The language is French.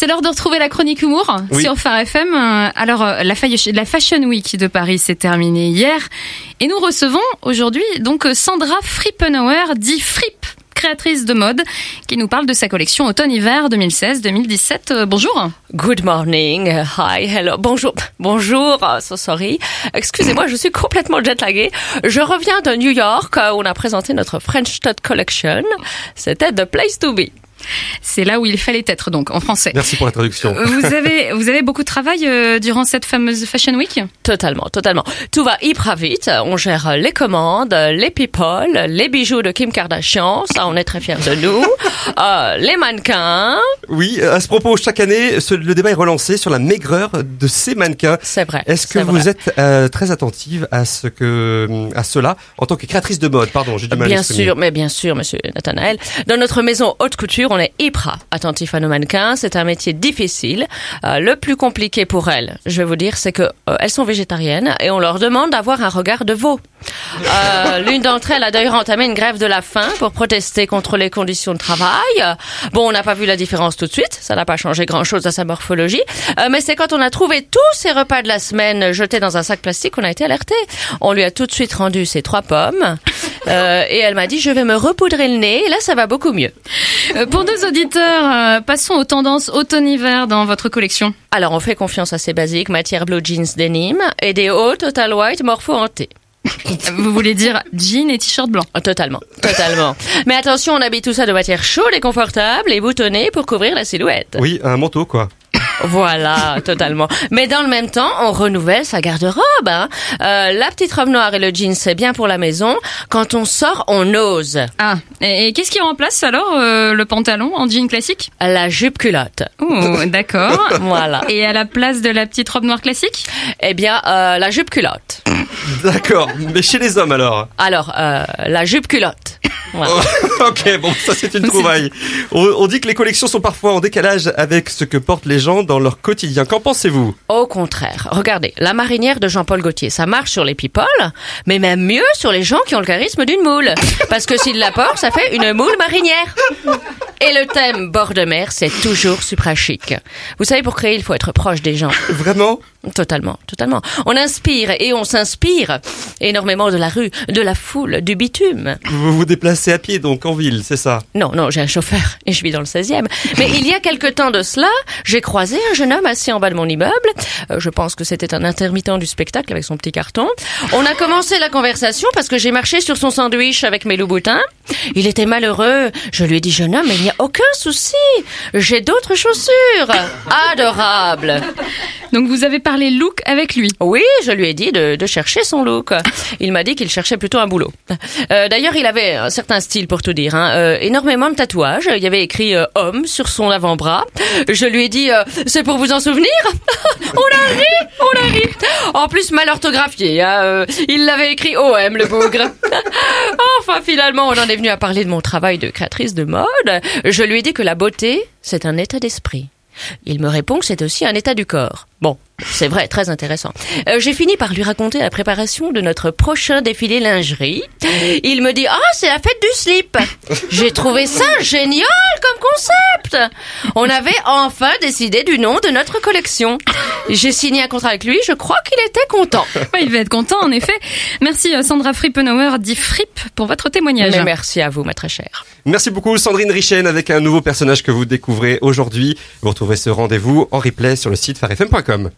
C'est l'heure de retrouver la chronique humour Oui. sur Phare FM. Euh, Alors, euh, la, fa- la Fashion Week de Paris s'est terminée hier et nous recevons aujourd'hui donc euh, Sandra Frippenauer, dit Fripp, créatrice de mode, qui nous parle de sa collection automne-hiver 2016-2017. Euh, bonjour. Good morning, hi, hello, bonjour, bonjour, so sorry. Excusez-moi, je suis complètement jetlaguée. Je reviens de New York où on a présenté notre French Tot Collection. C'était the place to be. C'est là où il fallait être donc en français. Merci pour la traduction. Euh, Vous avez, vous avez beaucoup de travail euh, durant cette fameuse Fashion Week? Totalement, totalement. Tout va hyper vite. On gère les commandes, les people, les bijoux de Kim Kardashian. Ça, on est très fiers de nous. Euh, les mannequins. Oui, à ce propos, chaque année, ce- le débat est relancé sur la maigreur de ces mannequins. C'est vrai. Est-ce que vous vrai. êtes euh, très attentive à ce que, à cela, en tant que créatrice de mode? Pardon, j'ai du mal à Bien sûr, mais bien sûr, monsieur Nathanaël. Dans notre maison haute couture, on est hyper attentif à nos mannequins. C'est un métier difficile. Euh, le plus compliqué pour elles, je vais vous dire, c'est que euh, elles sont végétariennes et on leur demande d'avoir un regard de veau. Euh, L'une d'entre elles a d'ailleurs entamé une grève de la faim pour protester contre les conditions de travail. Bon, on n'a pas vu la différence tout de suite. Ça n'a pas changé grand-chose à sa morphologie. Mais c'est quand on a trouvé tous ses repas de la semaine jetés dans un sac plastique qu'on a été alerté. On lui a tout de suite rendu ses trois pommes. Euh, et elle m'a dit, je vais me repoudrer le nez. Et là, ça va beaucoup mieux. Euh, Pour nos auditeurs, euh, passons aux tendances automne-hiver dans votre collection. Alors, on fait confiance à ces basiques, matière blue jeans denim et des hauts total white morpho hantés. Vous voulez dire jean et t-shirt blanc? Totalement, totalement. Mais attention, on habille tout ça de matière chaude et confortable et boutonnée pour couvrir la silhouette. Oui, un manteau, quoi. Voilà, totalement. Mais dans le même temps, on renouvelle sa garde-robe. Hein. Euh, la petite robe noire et le jean, c'est bien pour la maison. Quand on sort, on ose. Ah, et, et qu'est-ce qui remplace alors euh, le pantalon en jean classique? La jupe culotte. Oh, d'accord. Voilà. Et à la place de la petite robe noire classique? Eh bien, euh, la jupe culotte. D'accord. Mais chez les hommes, alors? Alors, euh, la jupe culotte. Ok, bon, ça c'est une trouvaille. On, on dit que les collections sont parfois en décalage avec ce que portent les gens dans leur quotidien. Qu'en pensez-vous? Au contraire, regardez, la marinière de Jean-Paul Gaultier, ça marche sur les people, mais même mieux sur les gens qui ont le charisme d'une moule. Parce que s'ils la portent, ça fait une moule marinière. Et le thème bord de mer, c'est toujours supra chic. Vous savez, pour créer, il faut être proche des gens. Vraiment? Totalement, totalement. On inspire et on s'inspire énormément de la rue, de la foule, du bitume. Vous vous déplacez à pied, donc en ville, c'est ça? Non, non, j'ai un chauffeur et je vis dans le 16e. Mais il y a quelque temps de cela, j'ai croisé un jeune homme assis en bas de mon immeuble. Euh, je pense que c'était un intermittent du spectacle avec son petit carton. On a commencé la conversation parce que j'ai marché sur son sandwich avec mes loups-boutins. Il était malheureux. Je lui ai dit, jeune homme, il n'y a aucun souci. J'ai d'autres chaussures. Adorables. Donc vous avez parlé look avec lui. Oui, je lui ai dit de, de chercher son look. Il m'a dit qu'il cherchait plutôt un boulot. Euh, D'ailleurs, il avait un certain style pour tout dire. Hein. Euh, énormément de tatouages. Il y avait écrit euh, homme sur son avant-bras. Je lui ai dit c'est pour vous en souvenir? on a ri, on a ri. En plus mal orthographié. Hein. Il l'avait écrit OM le bougre. enfin, finalement, on en est venu à parler de mon travail de créatrice de mode. Je lui ai dit que la beauté, c'est un état d'esprit. Il me répond que c'est aussi un état du corps. Bon, c'est vrai, très intéressant. Euh, J'ai fini par lui raconter la préparation de notre prochain défilé lingerie. Il me dit ah c'est la fête du slip. J'ai trouvé ça génial comme concept. On avait enfin décidé du nom de notre collection. J'ai signé un contrat avec lui. Je crois qu'il était content. Ouais, il va être content en effet. Merci euh, Sandra Frippenauer, dit Fripp, pour votre témoignage. Mais merci à vous, ma très chère. Merci beaucoup Sandrine Richen avec un nouveau personnage que vous découvrez aujourd'hui. Vous retrouvez ce rendez-vous en replay sur le site farfm.com.